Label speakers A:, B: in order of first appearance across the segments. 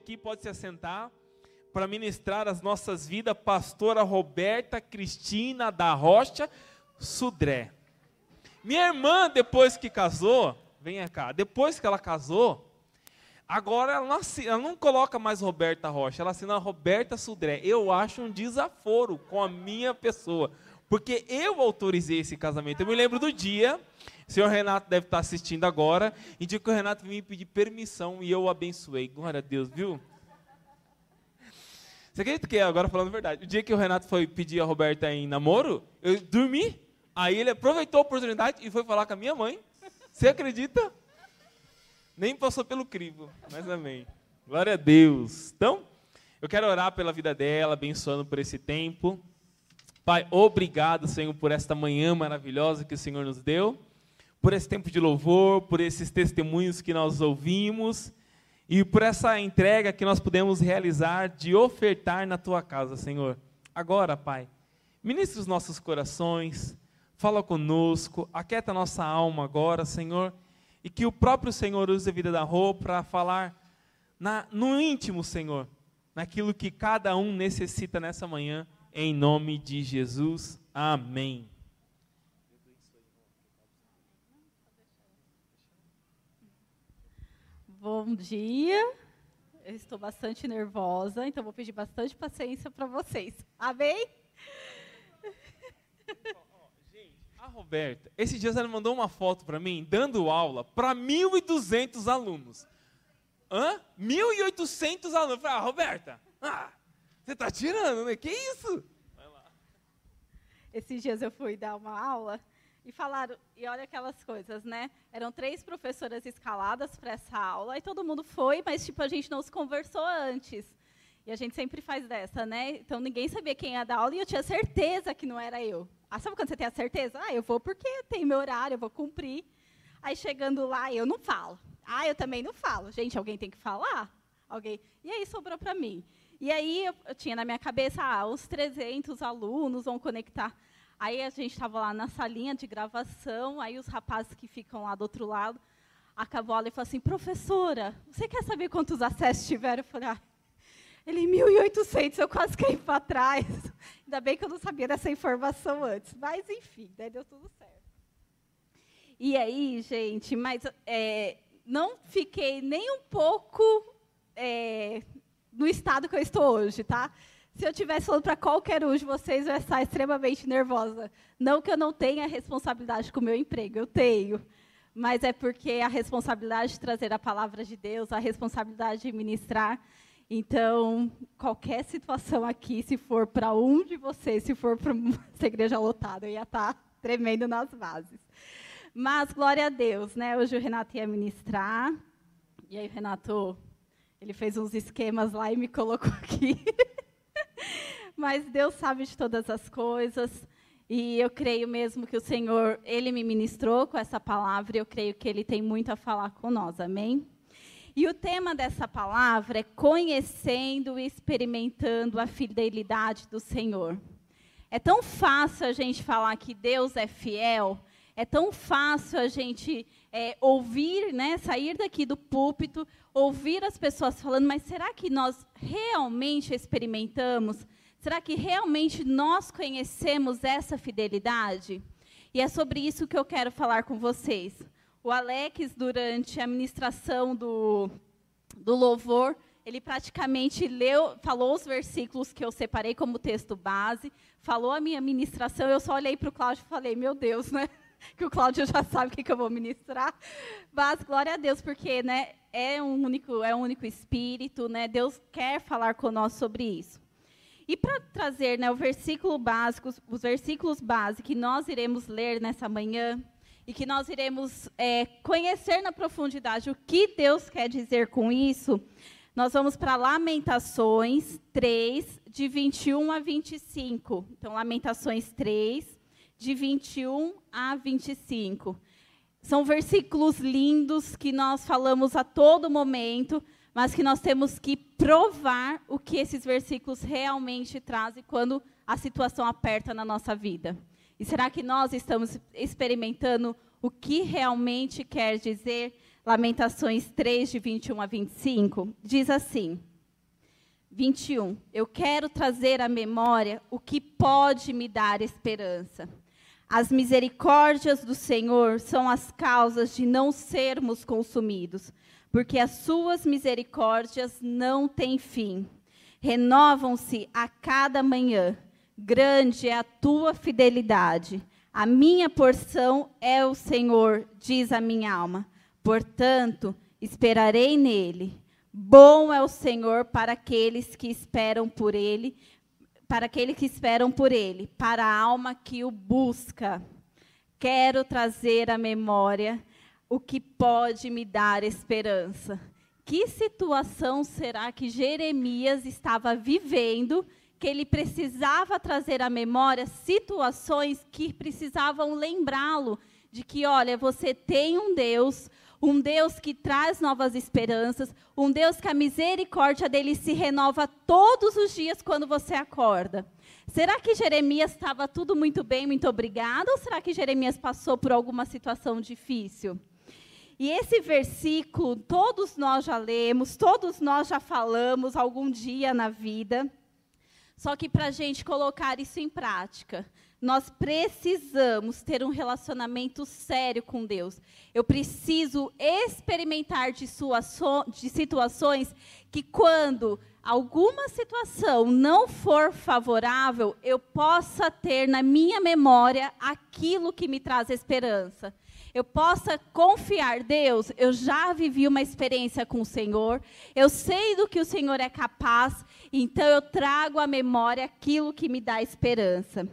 A: aqui, pode se assentar, para ministrar as nossas vidas, pastora Roberta Cristina da Rocha Sudré. Minha irmã, depois que casou, venha cá, depois que ela casou, agora ela não, ela não coloca mais Roberta Rocha, ela assina Roberta Sudré. Eu acho um desaforo com a minha pessoa, porque eu autorizei esse casamento. Eu me lembro do dia o senhor Renato deve estar assistindo agora. E dia que o Renato veio me pedir permissão e eu o abençoei. Glória a Deus, viu? Você acredita que, agora falando a verdade, o dia que o Renato foi pedir a Roberta em namoro, eu dormi. Aí ele aproveitou a oportunidade e foi falar com a minha mãe. Você acredita? Nem passou pelo crivo, mas amém. Glória a Deus. Então, eu quero orar pela vida dela, abençoando por esse tempo. Pai, obrigado, Senhor, por esta manhã maravilhosa que o Senhor nos deu por esse tempo de louvor, por esses testemunhos que nós ouvimos e por essa entrega que nós podemos realizar de ofertar na tua casa, Senhor. Agora, Pai, ministra os nossos corações, fala conosco, aquieta nossa alma agora, Senhor, e que o próprio Senhor use a vida da roupa para falar na, no íntimo, Senhor, naquilo que cada um necessita nessa manhã, em nome de Jesus. Amém.
B: Bom dia. Eu estou bastante nervosa, então vou pedir bastante paciência para vocês. Amém?
A: Gente, a Roberta, esses dias ela mandou uma foto para mim, dando aula para 1.200 alunos. Hã? 1.800 alunos. Eu falei, ah, Roberta, ah, você está tirando, né? Que isso?
B: Esses dias eu fui dar uma aula e falaram, e olha aquelas coisas, né? Eram três professoras escaladas para essa aula, e todo mundo foi, mas tipo, a gente não se conversou antes. E a gente sempre faz dessa, né? Então ninguém sabia quem ia dar aula e eu tinha certeza que não era eu. Ah, sabe quando você tem a certeza? Ah, eu vou porque tem meu horário, eu vou cumprir. Aí chegando lá, eu não falo. Ah, eu também não falo. Gente, alguém tem que falar? Alguém. E aí sobrou para mim. E aí eu, eu, tinha na minha cabeça, ah, os 300 alunos vão conectar Aí a gente estava lá na salinha de gravação, aí os rapazes que ficam lá do outro lado, acabou e falou assim, professora, você quer saber quantos acessos tiveram? Eu falei, ah, ele 1.800, eu quase caí para trás. Ainda bem que eu não sabia dessa informação antes. Mas, enfim, daí deu tudo certo. E aí, gente, mas é, não fiquei nem um pouco é, no estado que eu estou hoje, tá? Se eu tivesse falando para qualquer um de vocês, eu ia estar extremamente nervosa. Não que eu não tenha responsabilidade com o meu emprego, eu tenho. Mas é porque a responsabilidade de trazer a palavra de Deus, a responsabilidade de ministrar. Então, qualquer situação aqui, se for para um de vocês, se for para essa igreja lotada, eu ia estar tremendo nas bases. Mas, glória a Deus, né? Hoje o Renato ia ministrar. E aí Renato, ele fez uns esquemas lá e me colocou aqui. Mas Deus sabe de todas as coisas. E eu creio mesmo que o Senhor, Ele me ministrou com essa palavra. E eu creio que Ele tem muito a falar com nós. Amém? E o tema dessa palavra é conhecendo e experimentando a fidelidade do Senhor. É tão fácil a gente falar que Deus é fiel, é tão fácil a gente é, ouvir, né, sair daqui do púlpito, ouvir as pessoas falando, mas será que nós realmente experimentamos? Será que realmente nós conhecemos essa fidelidade? E é sobre isso que eu quero falar com vocês. O Alex, durante a ministração do, do louvor, ele praticamente leu, falou os versículos que eu separei como texto base, falou a minha ministração, eu só olhei para o Cláudio e falei, meu Deus, né? que o Cláudio já sabe o que, que eu vou ministrar. Mas glória a Deus, porque né, é um único, é um único espírito, né? Deus quer falar conosco sobre isso. E para trazer né, o versículo básico, os versículos básicos que nós iremos ler nessa manhã e que nós iremos é, conhecer na profundidade o que Deus quer dizer com isso, nós vamos para Lamentações 3, de 21 a 25. Então, Lamentações 3, de 21 a 25. São versículos lindos que nós falamos a todo momento, mas que nós temos que provar o que esses versículos realmente trazem quando a situação aperta na nossa vida. E será que nós estamos experimentando o que realmente quer dizer Lamentações 3, de 21 a 25? Diz assim: 21. Eu quero trazer à memória o que pode me dar esperança. As misericórdias do Senhor são as causas de não sermos consumidos, porque as suas misericórdias não têm fim. Renovam-se a cada manhã. Grande é a tua fidelidade. A minha porção é o Senhor, diz a minha alma. Portanto, esperarei nele. Bom é o Senhor para aqueles que esperam por ele, para aqueles que esperam por ele, para a alma que o busca. Quero trazer à memória o que pode me dar esperança. Que situação será que Jeremias estava vivendo que ele precisava trazer à memória situações que precisavam lembrá-lo de que, olha, você tem um Deus, um Deus que traz novas esperanças, um Deus que a misericórdia dele se renova todos os dias quando você acorda. Será que Jeremias estava tudo muito bem, muito obrigado? Ou será que Jeremias passou por alguma situação difícil? E esse versículo, todos nós já lemos, todos nós já falamos algum dia na vida. Só que para a gente colocar isso em prática, nós precisamos ter um relacionamento sério com Deus. Eu preciso experimentar de, de situações que, quando alguma situação não for favorável, eu possa ter na minha memória aquilo que me traz esperança eu possa confiar, Deus, eu já vivi uma experiência com o Senhor, eu sei do que o Senhor é capaz, então eu trago à memória aquilo que me dá esperança.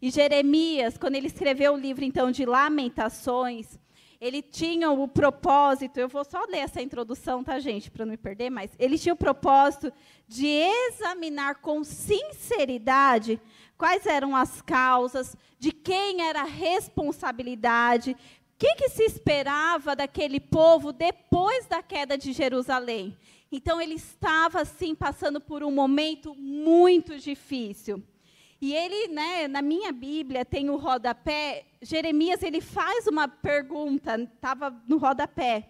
B: E Jeremias, quando ele escreveu o livro então de Lamentações, ele tinha o propósito, eu vou só ler essa introdução, tá, gente, para não me perder, mas ele tinha o propósito de examinar com sinceridade quais eram as causas, de quem era a responsabilidade, que, que se esperava daquele povo depois da queda de Jerusalém? Então ele estava assim passando por um momento muito difícil. E ele, né, na minha Bíblia tem o rodapé, Jeremias ele faz uma pergunta, estava no rodapé.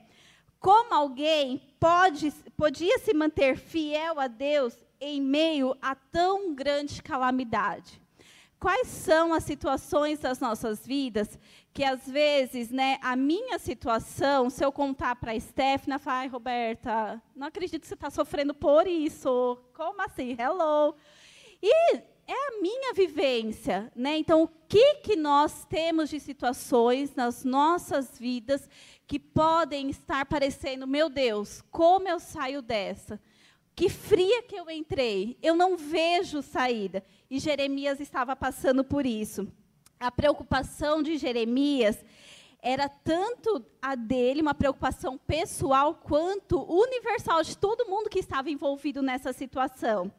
B: Como alguém pode, podia se manter fiel a Deus em meio a tão grande calamidade? Quais são as situações das nossas vidas que às vezes, né, a minha situação, se eu contar para a Stephanie, fala, ai, Roberta, não acredito que você está sofrendo por isso. Como assim? Hello. E é a minha vivência, né? Então, o que que nós temos de situações nas nossas vidas que podem estar parecendo, meu Deus, como eu saio dessa? Que fria que eu entrei, eu não vejo saída. E Jeremias estava passando por isso a preocupação de Jeremias era tanto a dele, uma preocupação pessoal, quanto universal de todo mundo que estava envolvido nessa situação.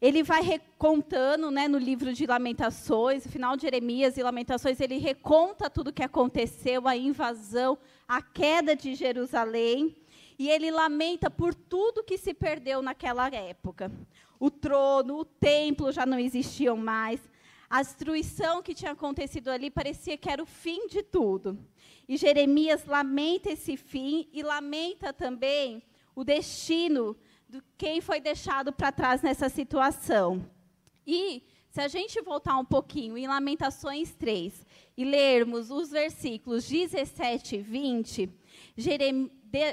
B: Ele vai recontando, né, no livro de Lamentações, no final de Jeremias e Lamentações, ele reconta tudo o que aconteceu, a invasão, a queda de Jerusalém, e ele lamenta por tudo que se perdeu naquela época. O trono, o templo já não existiam mais, a destruição que tinha acontecido ali parecia que era o fim de tudo. E Jeremias lamenta esse fim e lamenta também o destino de quem foi deixado para trás nessa situação. E se a gente voltar um pouquinho em Lamentações 3 e lermos os versículos 17 e 20,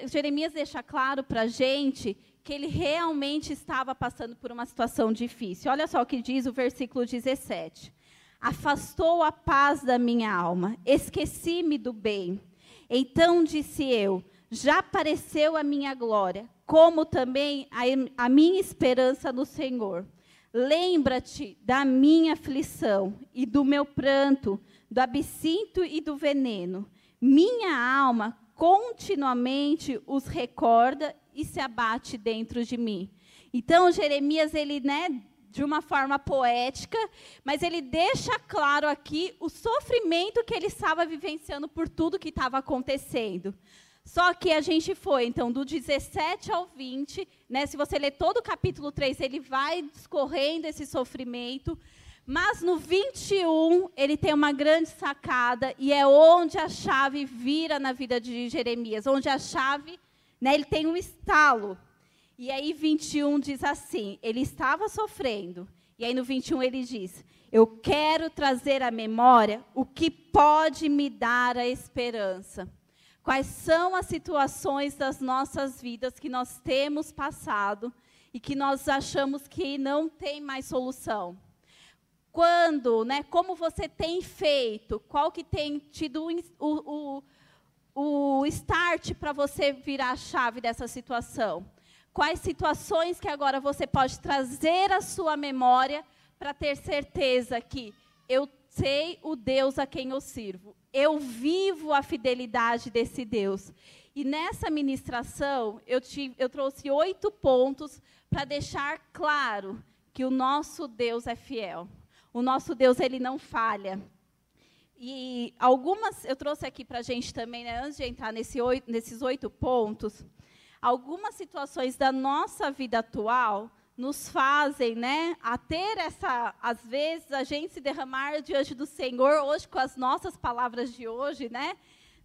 B: Jeremias deixa claro para a gente que ele realmente estava passando por uma situação difícil. Olha só o que diz o versículo 17. Afastou a paz da minha alma, esqueci-me do bem. Então disse eu: já apareceu a minha glória, como também a, a minha esperança no Senhor. Lembra-te da minha aflição e do meu pranto, do absinto e do veneno. Minha alma continuamente os recorda e se abate dentro de mim. Então Jeremias ele, né, de uma forma poética, mas ele deixa claro aqui o sofrimento que ele estava vivenciando por tudo que estava acontecendo. Só que a gente foi, então, do 17 ao 20, né, se você ler todo o capítulo 3, ele vai discorrendo esse sofrimento, mas no 21, ele tem uma grande sacada, e é onde a chave vira na vida de Jeremias, onde a chave né, ele tem um estalo. E aí 21 diz assim: ele estava sofrendo. E aí no 21 ele diz: Eu quero trazer à memória o que pode me dar a esperança. Quais são as situações das nossas vidas que nós temos passado e que nós achamos que não tem mais solução? Quando, né, como você tem feito? Qual que tem tido o, o, o start para você virar a chave dessa situação? Quais situações que agora você pode trazer à sua memória para ter certeza que eu sei o Deus a quem eu sirvo. Eu vivo a fidelidade desse Deus. E nessa ministração, eu, eu trouxe oito pontos para deixar claro que o nosso Deus é fiel. O nosso Deus, ele não falha. E algumas, eu trouxe aqui para a gente também, né, antes de entrar nesse oito, nesses oito pontos, algumas situações da nossa vida atual nos fazem, né, a ter essa, às vezes, a gente se derramar diante do Senhor, hoje com as nossas palavras de hoje, né?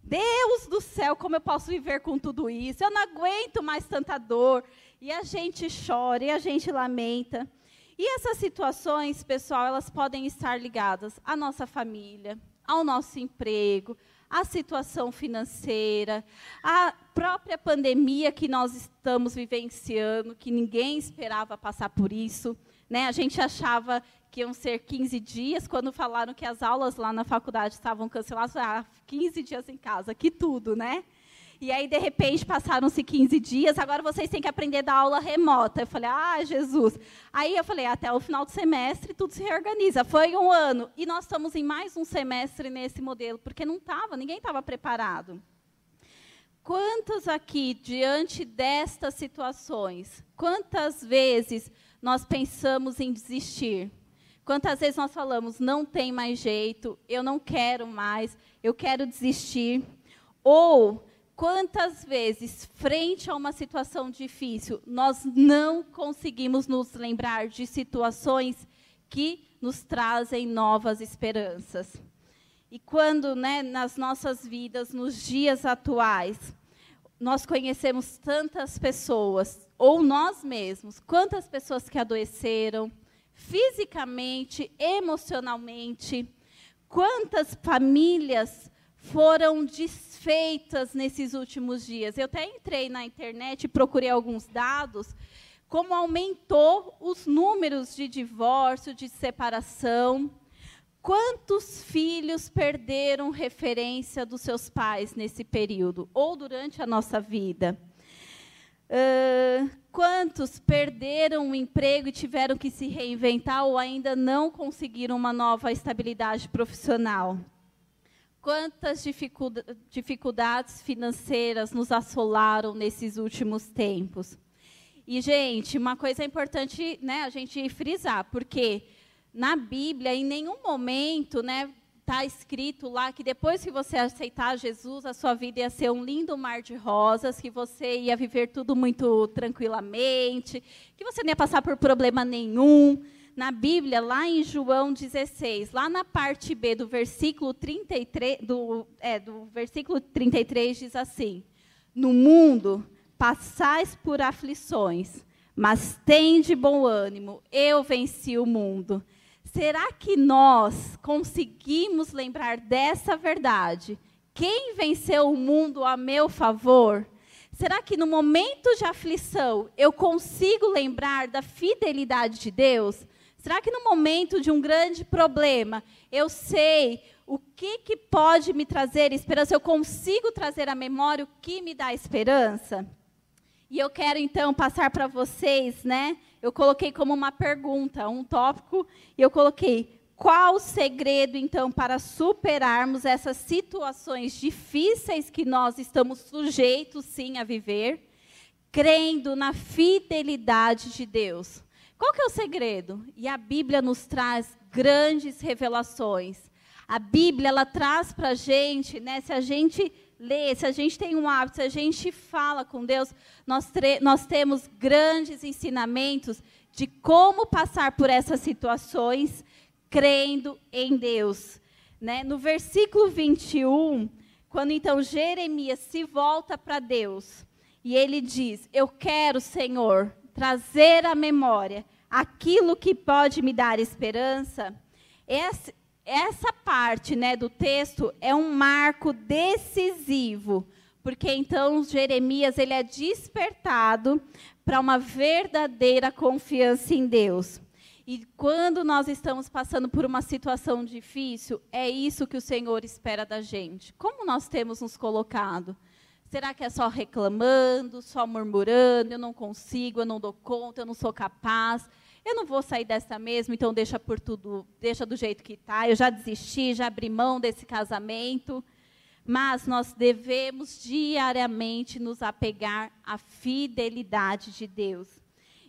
B: Deus do céu, como eu posso viver com tudo isso? Eu não aguento mais tanta dor. E a gente chora, e a gente lamenta. E essas situações, pessoal, elas podem estar ligadas à nossa família, ao nosso emprego, a situação financeira, a própria pandemia que nós estamos vivenciando, que ninguém esperava passar por isso. Né? A gente achava que iam ser 15 dias, quando falaram que as aulas lá na faculdade estavam canceladas, ah, 15 dias em casa, que tudo, né? E aí, de repente, passaram-se 15 dias, agora vocês têm que aprender da aula remota. Eu falei, ah, Jesus. Aí eu falei, até o final do semestre tudo se reorganiza. Foi um ano. E nós estamos em mais um semestre nesse modelo, porque não estava, ninguém estava preparado. Quantos aqui, diante destas situações, quantas vezes nós pensamos em desistir? Quantas vezes nós falamos, não tem mais jeito, eu não quero mais, eu quero desistir? Ou Quantas vezes, frente a uma situação difícil, nós não conseguimos nos lembrar de situações que nos trazem novas esperanças? E quando, né, nas nossas vidas, nos dias atuais, nós conhecemos tantas pessoas, ou nós mesmos, quantas pessoas que adoeceram fisicamente, emocionalmente, quantas famílias foram desfeitas nesses últimos dias. Eu até entrei na internet e procurei alguns dados, como aumentou os números de divórcio, de separação. Quantos filhos perderam referência dos seus pais nesse período, ou durante a nossa vida? Uh, quantos perderam o emprego e tiveram que se reinventar ou ainda não conseguiram uma nova estabilidade profissional? Quantas dificuldades financeiras nos assolaram nesses últimos tempos? E, gente, uma coisa importante né, a gente frisar, porque na Bíblia, em nenhum momento, né, está escrito lá que depois que você aceitar Jesus, a sua vida ia ser um lindo mar de rosas, que você ia viver tudo muito tranquilamente, que você não ia passar por problema nenhum na Bíblia, lá em João 16, lá na parte B do versículo 33, do, é, do versículo 33 diz assim: No mundo passais por aflições, mas tem de bom ânimo, eu venci o mundo. Será que nós conseguimos lembrar dessa verdade? Quem venceu o mundo a meu favor? Será que no momento de aflição eu consigo lembrar da fidelidade de Deus? Será que no momento de um grande problema, eu sei o que, que pode me trazer esperança? Eu consigo trazer à memória o que me dá esperança? E eu quero então passar para vocês, né? Eu coloquei como uma pergunta, um tópico, e eu coloquei qual o segredo então para superarmos essas situações difíceis que nós estamos sujeitos sim a viver, crendo na fidelidade de Deus. Qual que é o segredo? E a Bíblia nos traz grandes revelações. A Bíblia ela traz para a gente, né? Se a gente lê, se a gente tem um hábito, se a gente fala com Deus, nós, nós temos grandes ensinamentos de como passar por essas situações crendo em Deus. Né? No versículo 21, quando então Jeremias se volta para Deus, E ele diz: Eu quero, Senhor, trazer à memória aquilo que pode me dar esperança. Essa, essa parte né, do texto é um marco decisivo, porque então Jeremias ele é despertado para uma verdadeira confiança em Deus. E quando nós estamos passando por uma situação difícil, é isso que o Senhor espera da gente. Como nós temos nos colocado? Será que é só reclamando, só murmurando, eu não consigo, eu não dou conta, eu não sou capaz? Eu não vou sair dessa mesmo, então deixa por tudo, deixa do jeito que está. Eu já desisti, já abri mão desse casamento. Mas nós devemos diariamente nos apegar à fidelidade de Deus.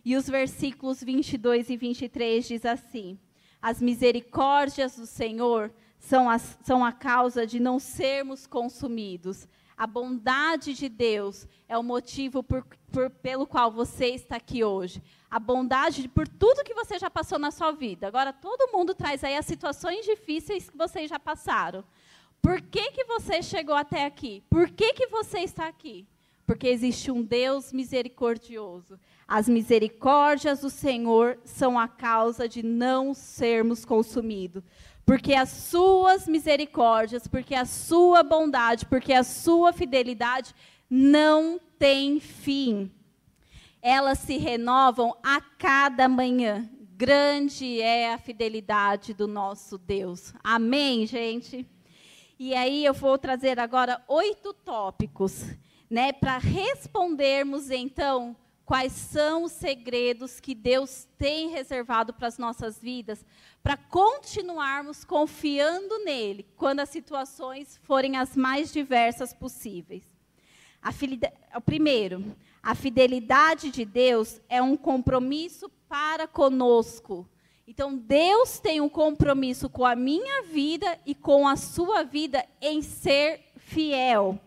B: E os versículos 22 e 23 diz assim: As misericórdias do Senhor são, as, são a causa de não sermos consumidos. A bondade de Deus é o motivo por, por, pelo qual você está aqui hoje. A bondade por tudo que você já passou na sua vida. Agora, todo mundo traz aí as situações difíceis que vocês já passaram. Por que, que você chegou até aqui? Por que, que você está aqui? Porque existe um Deus misericordioso. As misericórdias do Senhor são a causa de não sermos consumidos. Porque as suas misericórdias, porque a sua bondade, porque a sua fidelidade não tem fim. Elas se renovam a cada manhã. Grande é a fidelidade do nosso Deus. Amém, gente? E aí eu vou trazer agora oito tópicos, né, para respondermos então quais são os segredos que Deus tem reservado para as nossas vidas, para continuarmos confiando nele quando as situações forem as mais diversas possíveis. o primeiro, a fidelidade de Deus é um compromisso para conosco. Então, Deus tem um compromisso com a minha vida e com a sua vida em ser fiel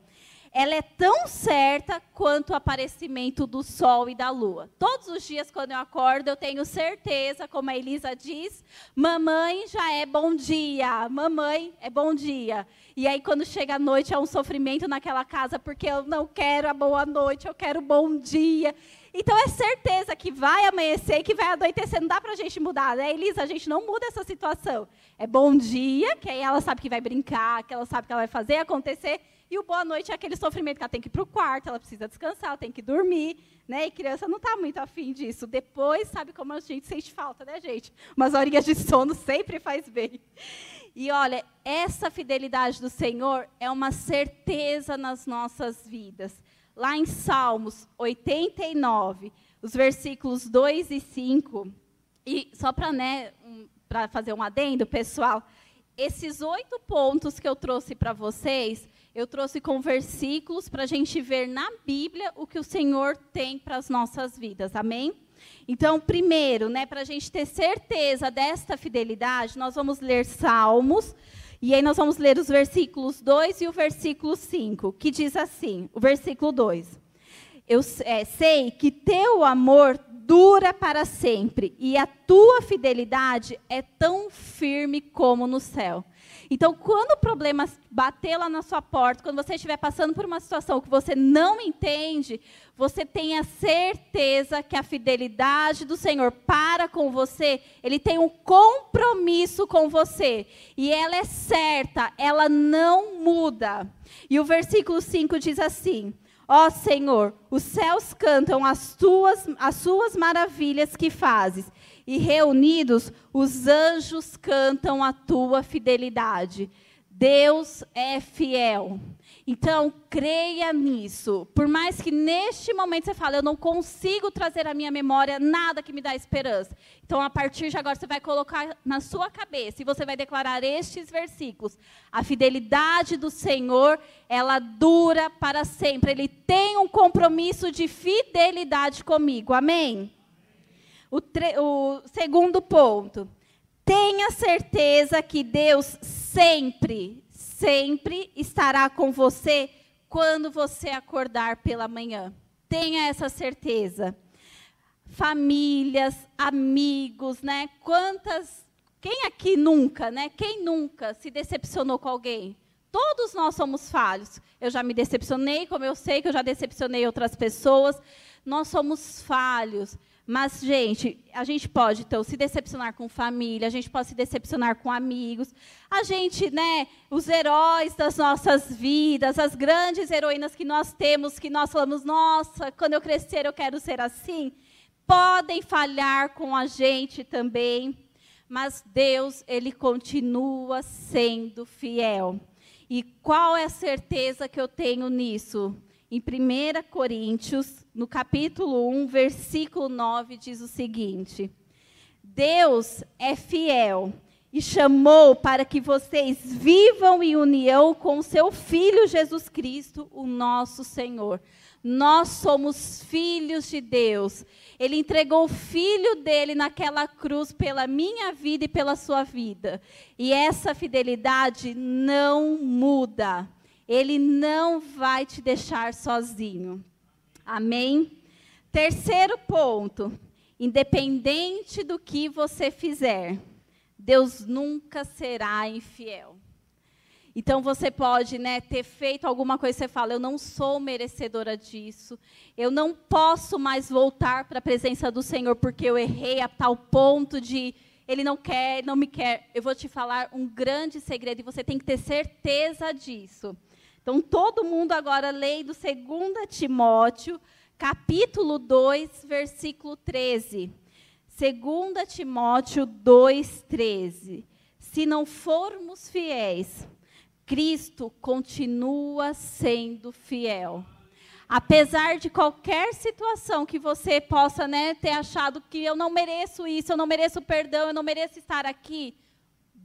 B: ela é tão certa quanto o aparecimento do sol e da lua. Todos os dias, quando eu acordo, eu tenho certeza, como a Elisa diz, mamãe já é bom dia, mamãe é bom dia. E aí, quando chega a noite, é um sofrimento naquela casa, porque eu não quero a boa noite, eu quero bom dia. Então, é certeza que vai amanhecer, que vai anoitecer. Não dá para a gente mudar, né, Elisa? A gente não muda essa situação. É bom dia, que aí ela sabe que vai brincar, que ela sabe que ela vai fazer acontecer. E o boa noite é aquele sofrimento que ela tem que ir para o quarto, ela precisa descansar, ela tem que dormir, né? E criança não está muito afim disso. Depois, sabe como a gente sente falta, né, gente? Umas horinhas de sono sempre faz bem. E olha, essa fidelidade do Senhor é uma certeza nas nossas vidas. Lá em Salmos 89, os versículos 2 e 5, e só para né, um, fazer um adendo, pessoal, esses oito pontos que eu trouxe para vocês, eu trouxe com versículos para a gente ver na Bíblia o que o Senhor tem para as nossas vidas. Amém? Então, primeiro, né, para a gente ter certeza desta fidelidade, nós vamos ler Salmos, e aí nós vamos ler os versículos 2 e o versículo 5, que diz assim: o versículo 2. Eu é, sei que teu amor dura para sempre, e a tua fidelidade é tão firme como no céu. Então, quando o problema bater lá na sua porta, quando você estiver passando por uma situação que você não entende, você tenha certeza que a fidelidade do Senhor para com você, Ele tem um compromisso com você. E ela é certa, ela não muda. E o versículo 5 diz assim: Ó Senhor, os céus cantam as tuas, as suas maravilhas que fazes, e reunidos os anjos cantam a tua fidelidade. Deus é fiel. Então, creia nisso. Por mais que neste momento você fale, eu não consigo trazer à minha memória nada que me dá esperança. Então, a partir de agora, você vai colocar na sua cabeça e você vai declarar estes versículos. A fidelidade do Senhor, ela dura para sempre. Ele tem um compromisso de fidelidade comigo. Amém? O, o segundo ponto. Tenha certeza que Deus sempre, sempre estará com você quando você acordar pela manhã. Tenha essa certeza. Famílias, amigos, né? Quantas. Quem aqui nunca, né? Quem nunca se decepcionou com alguém? todos nós somos falhos. Eu já me decepcionei, como eu sei que eu já decepcionei outras pessoas. Nós somos falhos. Mas, gente, a gente pode, então, se decepcionar com família, a gente pode se decepcionar com amigos. A gente, né, os heróis das nossas vidas, as grandes heroínas que nós temos, que nós falamos, nossa, quando eu crescer eu quero ser assim, podem falhar com a gente também. Mas Deus, Ele continua sendo fiel. E qual é a certeza que eu tenho nisso? Em 1 Coríntios, no capítulo 1, versículo 9, diz o seguinte: Deus é fiel e chamou para que vocês vivam em união com seu Filho Jesus Cristo, o nosso Senhor. Nós somos filhos de Deus. Ele entregou o filho dele naquela cruz pela minha vida e pela sua vida. E essa fidelidade não muda. Ele não vai te deixar sozinho. Amém? Terceiro ponto: independente do que você fizer, Deus nunca será infiel. Então você pode né, ter feito alguma coisa e você fala, eu não sou merecedora disso, eu não posso mais voltar para a presença do Senhor porque eu errei a tal ponto de Ele não quer, não me quer. Eu vou te falar um grande segredo e você tem que ter certeza disso. Então todo mundo agora leia do 2 Timóteo, capítulo 2, versículo 13. 2 Timóteo 2, 13. Se não formos fiéis, Cristo continua sendo fiel. Apesar de qualquer situação que você possa né, ter achado que eu não mereço isso, eu não mereço perdão, eu não mereço estar aqui,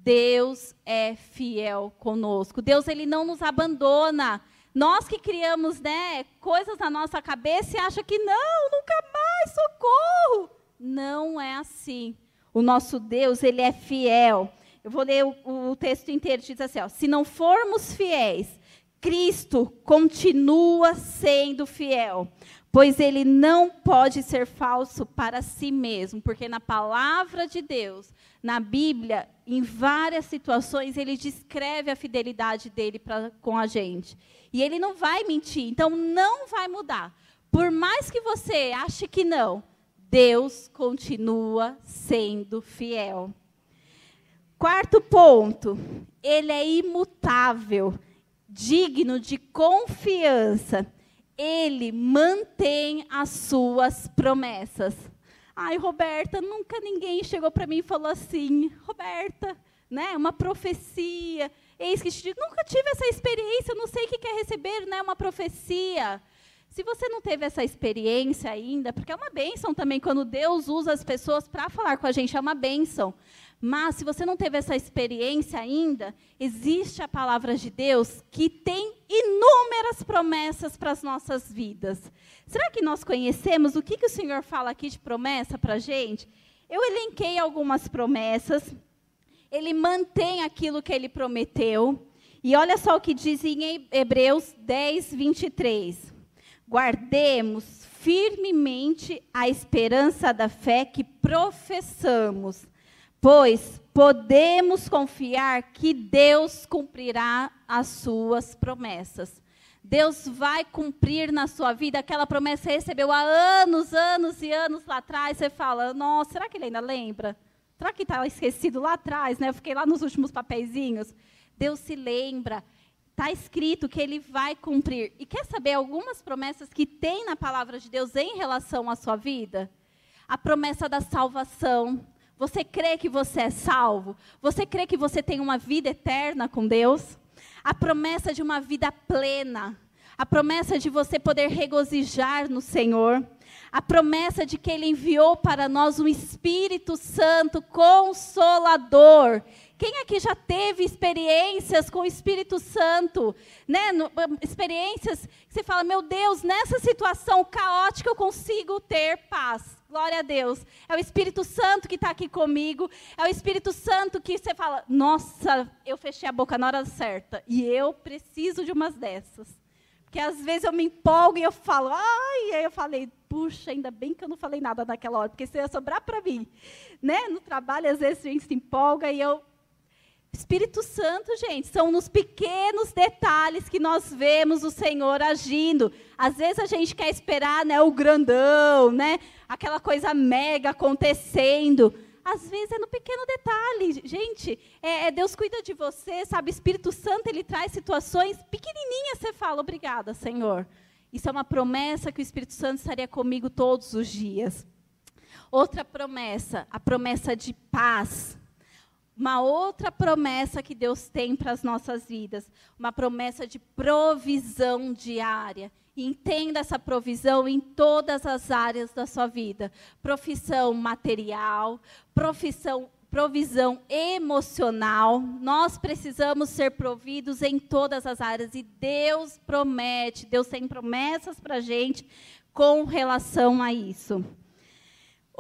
B: Deus é fiel conosco. Deus ele não nos abandona. Nós que criamos né, coisas na nossa cabeça e acha que não, nunca mais, socorro. Não é assim. O nosso Deus ele é fiel. Eu vou ler o, o texto inteiro, diz assim, ó, se não formos fiéis, Cristo continua sendo fiel, pois ele não pode ser falso para si mesmo, porque na palavra de Deus, na Bíblia, em várias situações, ele descreve a fidelidade dele pra, com a gente. E ele não vai mentir, então não vai mudar. Por mais que você ache que não, Deus continua sendo fiel. Quarto ponto, ele é imutável, digno de confiança. Ele mantém as suas promessas. Ai, Roberta, nunca ninguém chegou para mim e falou assim, Roberta, né, uma profecia. Eis que te digo, nunca tive essa experiência, não sei o que quer receber, né, uma profecia. Se você não teve essa experiência ainda, porque é uma bênção também quando Deus usa as pessoas para falar com a gente, é uma bênção. Mas se você não teve essa experiência ainda, existe a palavra de Deus que tem inúmeras promessas para as nossas vidas. Será que nós conhecemos o que, que o Senhor fala aqui de promessa para a gente? Eu elenquei algumas promessas. Ele mantém aquilo que ele prometeu. E olha só o que diz em Hebreus 10, 23. Guardemos firmemente a esperança da fé que professamos pois podemos confiar que Deus cumprirá as suas promessas. Deus vai cumprir na sua vida aquela promessa que recebeu há anos, anos e anos lá atrás. Você fala, nossa, será que ele ainda lembra? Será que está esquecido lá atrás? Né? Eu fiquei lá nos últimos papeizinhos. Deus se lembra. Está escrito que ele vai cumprir. E quer saber algumas promessas que tem na palavra de Deus em relação à sua vida? A promessa da salvação, você crê que você é salvo? Você crê que você tem uma vida eterna com Deus? A promessa de uma vida plena. A promessa de você poder regozijar no Senhor. A promessa de que Ele enviou para nós um Espírito Santo consolador. Quem aqui já teve experiências com o Espírito Santo? Né? Experiências que você fala, meu Deus, nessa situação caótica eu consigo ter paz. Glória a Deus. É o Espírito Santo que está aqui comigo. É o Espírito Santo que você fala, nossa, eu fechei a boca na hora certa. E eu preciso de umas dessas. Porque às vezes eu me empolgo e eu falo, ai, e aí eu falei, puxa, ainda bem que eu não falei nada naquela hora, porque isso ia sobrar para mim. Né? No trabalho, às vezes a gente se empolga e eu Espírito Santo, gente, são nos pequenos detalhes que nós vemos o Senhor agindo. Às vezes a gente quer esperar, né, o grandão, né, aquela coisa mega acontecendo. Às vezes é no pequeno detalhe, gente. É, é Deus cuida de você, sabe? Espírito Santo ele traz situações pequenininhas. Você fala, obrigada, Senhor. Isso é uma promessa que o Espírito Santo estaria comigo todos os dias. Outra promessa, a promessa de paz uma outra promessa que Deus tem para as nossas vidas, uma promessa de provisão diária. Entenda essa provisão em todas as áreas da sua vida: profissão material, profissão, provisão emocional. Nós precisamos ser providos em todas as áreas e Deus promete, Deus tem promessas para a gente com relação a isso.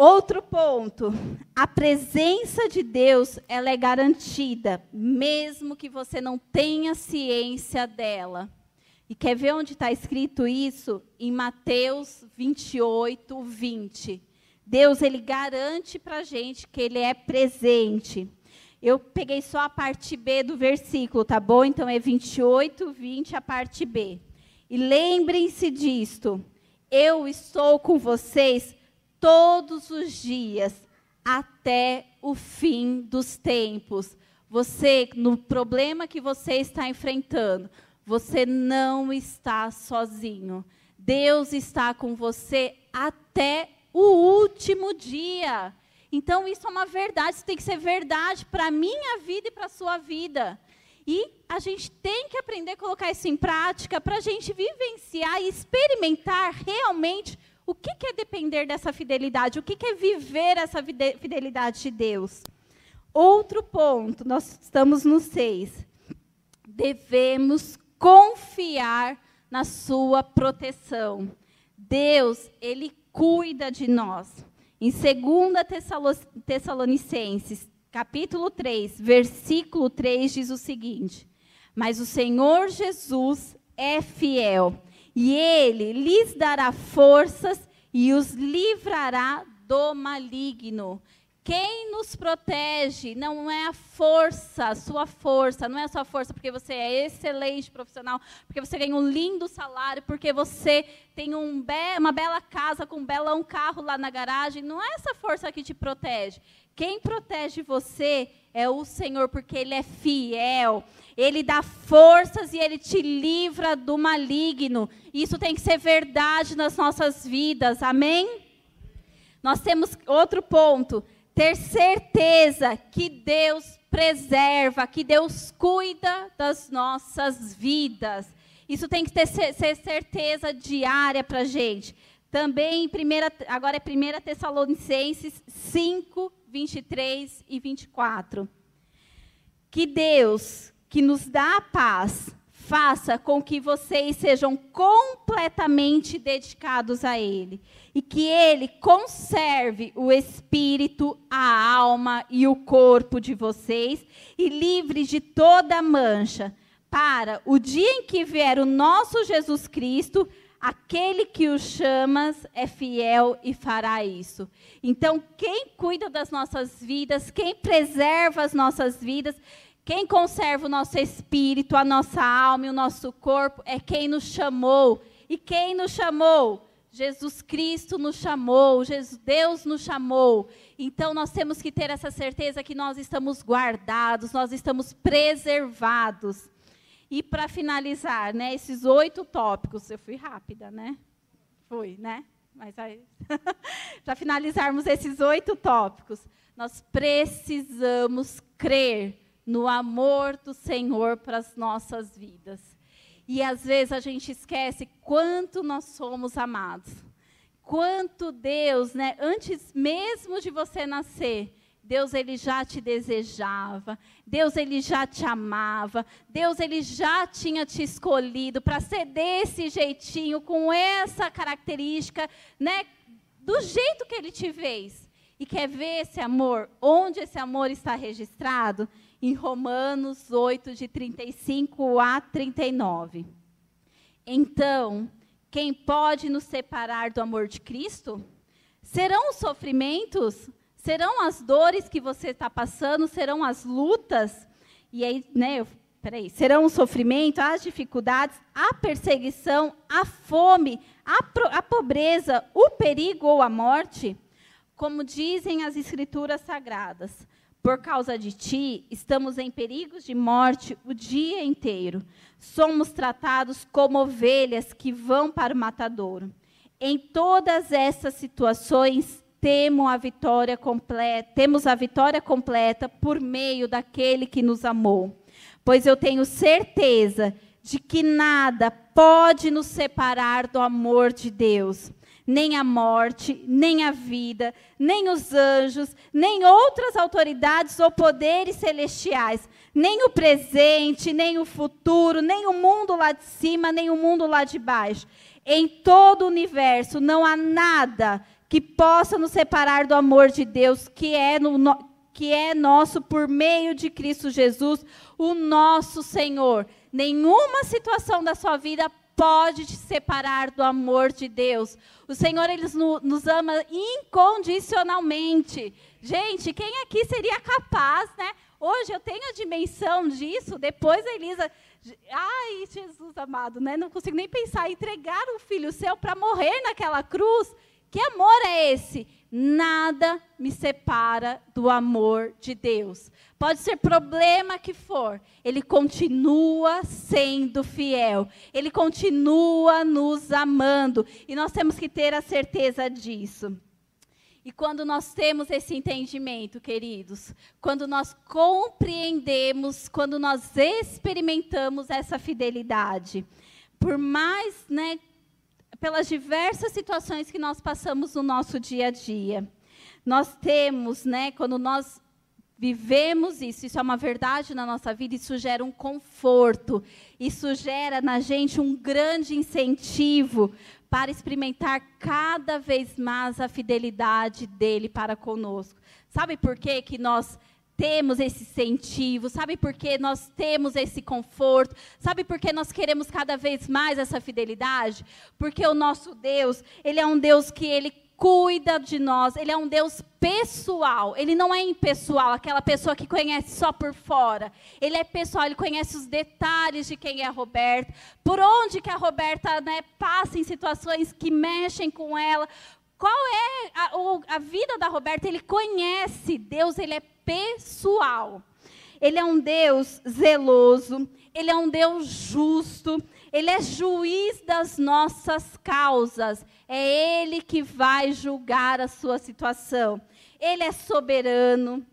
B: Outro ponto, a presença de Deus, ela é garantida, mesmo que você não tenha ciência dela. E quer ver onde está escrito isso? Em Mateus 28, 20. Deus, ele garante para a gente que ele é presente. Eu peguei só a parte B do versículo, tá bom? Então é 28, 20, a parte B. E lembrem-se disto: eu estou com vocês todos os dias até o fim dos tempos. Você, no problema que você está enfrentando, você não está sozinho. Deus está com você até o último dia. Então, isso é uma verdade, isso tem que ser verdade para a minha vida e para a sua vida. E a gente tem que aprender a colocar isso em prática para a gente vivenciar e experimentar realmente o que, é depender dessa fidelidade? O que, é viver essa fidelidade de Deus? Outro ponto, nós estamos no 6. Devemos confiar na sua proteção. Deus, Ele cuida de nós. Em 2 Tessalonicenses, capítulo 3, versículo 3, diz o seguinte: Mas o Senhor Jesus é fiel e ele lhes dará forças e os livrará do maligno. Quem nos protege não é a força, a sua força, não é a sua força porque você é excelente profissional, porque você ganha um lindo salário, porque você tem um be uma bela casa com um belão carro lá na garagem. Não é essa força que te protege. Quem protege você é o Senhor, porque Ele é fiel. Ele dá forças e Ele te livra do maligno. Isso tem que ser verdade nas nossas vidas. Amém? Nós temos outro ponto. Ter certeza que Deus preserva, que Deus cuida das nossas vidas. Isso tem que ter, certeza diária para a gente. Também, primeira, agora é 1 Tessalonicenses 5, 23 e 24. Que Deus, que nos dá a paz, faça com que vocês sejam completamente dedicados a Ele e que Ele conserve o espírito, a alma e o corpo de vocês e livre de toda mancha, para o dia em que vier o nosso Jesus Cristo Aquele que o chamas é fiel e fará isso. Então, quem cuida das nossas vidas, quem preserva as nossas vidas, quem conserva o nosso espírito, a nossa alma e o nosso corpo, é quem nos chamou. E quem nos chamou? Jesus Cristo nos chamou, Deus nos chamou. Então nós temos que ter essa certeza que nós estamos guardados, nós estamos preservados. E para finalizar, né, esses oito tópicos, eu fui rápida, né? Fui, né? Mas aí, para finalizarmos esses oito tópicos, nós precisamos crer no amor do Senhor para as nossas vidas. E às vezes a gente esquece quanto nós somos amados. Quanto Deus, né, antes mesmo de você nascer, Deus ele já te desejava, Deus ele já te amava, Deus ele já tinha te escolhido para ser desse jeitinho, com essa característica, né, do jeito que ele te fez. E quer ver esse amor? Onde esse amor está registrado? Em Romanos 8, de 35 a 39. Então, quem pode nos separar do amor de Cristo? Serão os sofrimentos? Serão as dores que você está passando, serão as lutas. E aí, né, eu, peraí, serão o sofrimento, as dificuldades, a perseguição, a fome, a, pro, a pobreza, o perigo ou a morte? Como dizem as escrituras sagradas, por causa de ti, estamos em perigos de morte o dia inteiro. Somos tratados como ovelhas que vão para o matadouro. Em todas essas situações, a vitória completa, temos a vitória completa por meio daquele que nos amou. Pois eu tenho certeza de que nada pode nos separar do amor de Deus nem a morte, nem a vida, nem os anjos, nem outras autoridades ou poderes celestiais, nem o presente, nem o futuro, nem o mundo lá de cima, nem o mundo lá de baixo. Em todo o universo não há nada que possa nos separar do amor de Deus, que é, no, que é nosso por meio de Cristo Jesus, o nosso Senhor. Nenhuma situação da sua vida pode te separar do amor de Deus. O Senhor ele nos ama incondicionalmente. Gente, quem aqui seria capaz, né? Hoje eu tenho a dimensão disso. Depois a Elisa, ai, Jesus amado, né? Não consigo nem pensar entregar um filho seu para morrer naquela cruz. Que amor é esse? Nada me separa do amor de Deus. Pode ser problema que for, ele continua sendo fiel. Ele continua nos amando e nós temos que ter a certeza disso. E quando nós temos esse entendimento, queridos, quando nós compreendemos, quando nós experimentamos essa fidelidade, por mais, né, pelas diversas situações que nós passamos no nosso dia a dia. Nós temos, né, quando nós vivemos isso, isso é uma verdade na nossa vida, isso gera um conforto, isso gera na gente um grande incentivo para experimentar cada vez mais a fidelidade dele para conosco. Sabe por quê que nós temos esse incentivo? Sabe por que nós temos esse conforto? Sabe por que nós queremos cada vez mais essa fidelidade? Porque o nosso Deus, ele é um Deus que ele cuida de nós, ele é um Deus pessoal, ele não é impessoal, aquela pessoa que conhece só por fora. Ele é pessoal, ele conhece os detalhes de quem é a Roberta, por onde que a Roberta né, passa em situações que mexem com ela, qual é a, a, vida da Roberta? Ele conhece Deus, ele é pessoal. Ele é um Deus zeloso, ele é um Deus justo, ele é juiz das nossas causas. É ele que vai julgar a sua situação. Ele é soberano.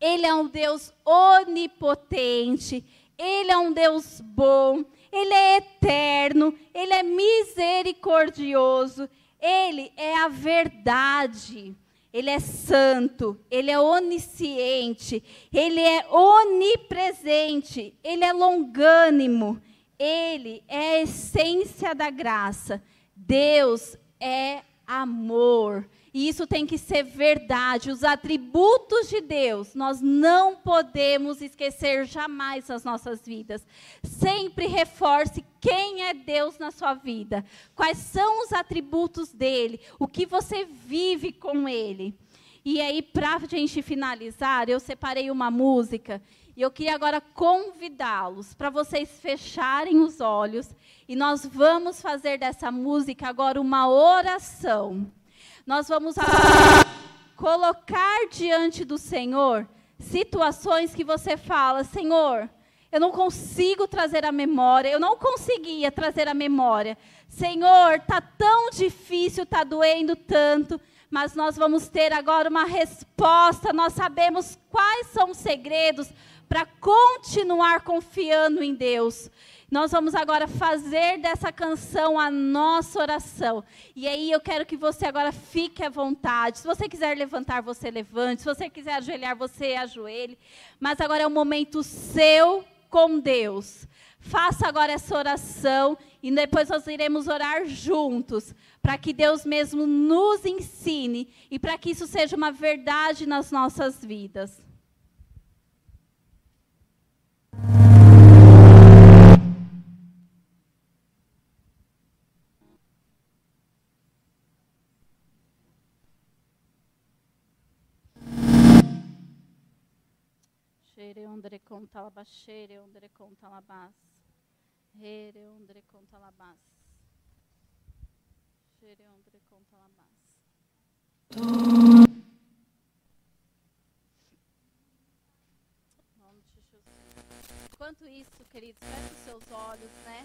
B: Ele é um Deus onipotente. Ele é um Deus bom. Ele é eterno. Ele é misericordioso. Ele é a verdade. Ele é santo, ele é onisciente, ele é onipresente, ele é longânimo, ele é a essência da graça. Deus é amor. E isso tem que ser verdade. Os atributos de Deus, nós não podemos esquecer jamais nas nossas vidas. Sempre reforce quem é Deus na sua vida. Quais são os atributos dele? O que você vive com ele? E aí, para a gente finalizar, eu separei uma música e eu queria agora convidá-los para vocês fecharem os olhos e nós vamos fazer dessa música agora uma oração. Nós vamos colocar diante do Senhor situações que você fala, Senhor, eu não consigo trazer a memória, eu não conseguia trazer a memória. Senhor, tá tão difícil, tá doendo tanto, mas nós vamos ter agora uma resposta. Nós sabemos quais são os segredos para continuar confiando em Deus. Nós vamos agora fazer dessa canção a nossa oração. E aí eu quero que você agora fique à vontade. Se você quiser levantar, você levante. Se você quiser ajoelhar, você ajoelhe. Mas agora é o momento seu com Deus. Faça agora essa oração e depois nós iremos orar juntos, para que Deus mesmo nos ensine e para que isso seja uma verdade nas nossas vidas. Shere ondre Derecon talabaxere, Derecon talabás. Here, Derecon talabás. Xere, Derecon talabás. Nome de Jesus. Enquanto isso, queridos, feche os seus olhos, né?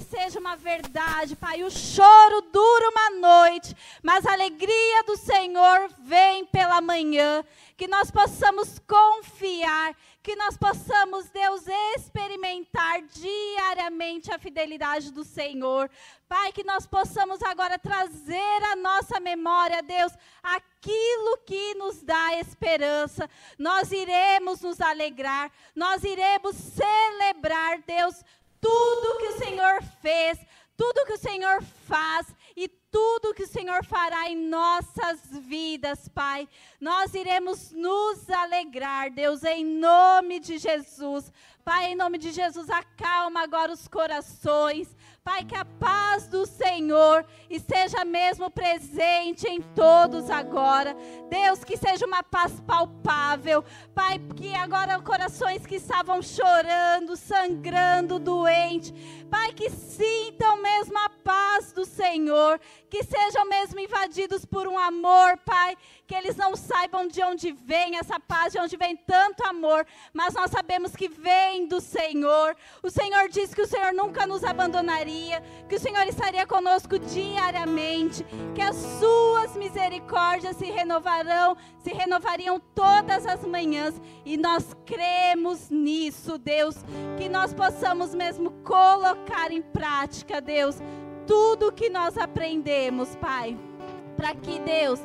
B: Seja uma verdade, Pai. O choro dura uma noite, mas a alegria do Senhor vem pela manhã. Que nós possamos confiar, que nós possamos, Deus, experimentar diariamente a fidelidade do Senhor. Pai, que nós possamos agora trazer à nossa memória, Deus, aquilo que nos dá esperança. Nós iremos nos alegrar, nós iremos celebrar, Deus, tudo que o Senhor fez, tudo que o Senhor faz e tudo que o Senhor fará em nossas vidas, Pai. Nós iremos nos alegrar, Deus, em nome de Jesus. Pai, em nome de Jesus, acalma agora os corações. Pai, que a paz do Senhor esteja mesmo presente em todos agora. Deus, que seja uma paz palpável. Pai, que agora corações que estavam chorando, sangrando, doentes. Pai, que sintam mesmo a paz do Senhor. Que sejam mesmo invadidos por um amor, Pai. Que eles não saibam de onde vem essa paz, de onde vem tanto amor. Mas nós sabemos que vem do Senhor. O Senhor disse que o Senhor nunca nos abandonaria. Que o Senhor estaria conosco diariamente. Que as suas misericórdias se renovarão, se renovariam todas as manhãs. E nós cremos nisso, Deus. Que nós possamos mesmo colocar em prática, Deus, tudo que nós aprendemos, Pai. Para que, Deus,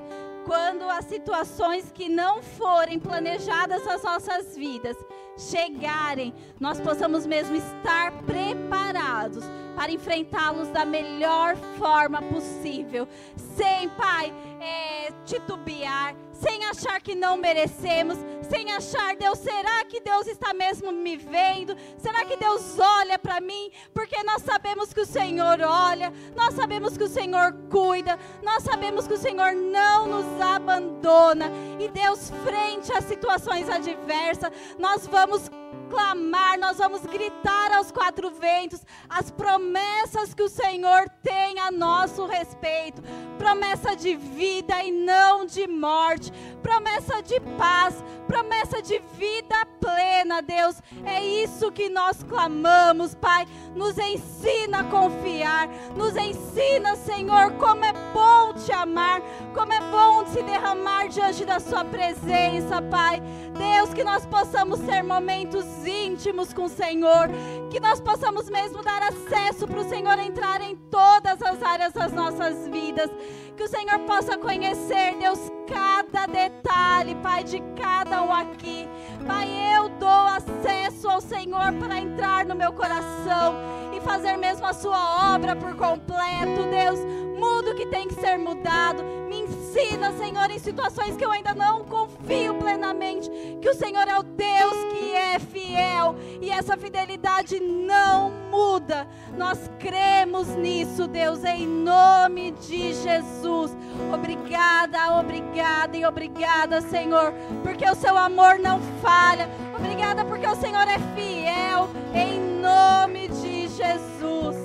B: quando as situações que não forem planejadas nas nossas vidas chegarem, nós possamos mesmo estar preparados para enfrentá-los da melhor forma possível, sem, Pai, é, titubear, sem achar que não merecemos, sem achar, Deus, será que Deus está mesmo me vendo? Será que Deus olha para mim? Porque nós sabemos que o Senhor olha, nós sabemos que o Senhor cuida, nós sabemos que o Senhor não nos abandona. E Deus, frente às situações adversas, nós vamos clamar, nós vamos gritar aos quatro ventos as promessas que o Senhor tem a nosso respeito promessa de vida e não de morte, promessa de paz, promessa de vida plena, Deus. É isso que nós clamamos, Pai. Nos ensina a confiar, nos ensina, Senhor, como é bom te amar, como é bom se derramar diante da Sua presença, Pai. Deus, que nós possamos ter momentos íntimos com o Senhor, que nós possamos mesmo dar acesso para o Senhor entrar em todas as áreas das nossas vidas, que o Senhor possa conhecer, Deus, cada detalhe, Pai, de cada um aqui. Pai, eu dou acesso ao Senhor para entrar no meu coração e fazer mesmo a Sua obra por completo, Deus. Muda o que tem que ser mudado, me ensina Senhor, em situações que eu ainda não confio plenamente, que o Senhor é o Deus que é fiel e essa fidelidade não muda. Nós cremos nisso, Deus, em nome de Jesus. Obrigada, obrigada obrigada e obrigada, Senhor, porque o seu amor não falha. Obrigada porque o Senhor é fiel, em nome de Jesus.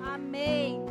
B: Amém.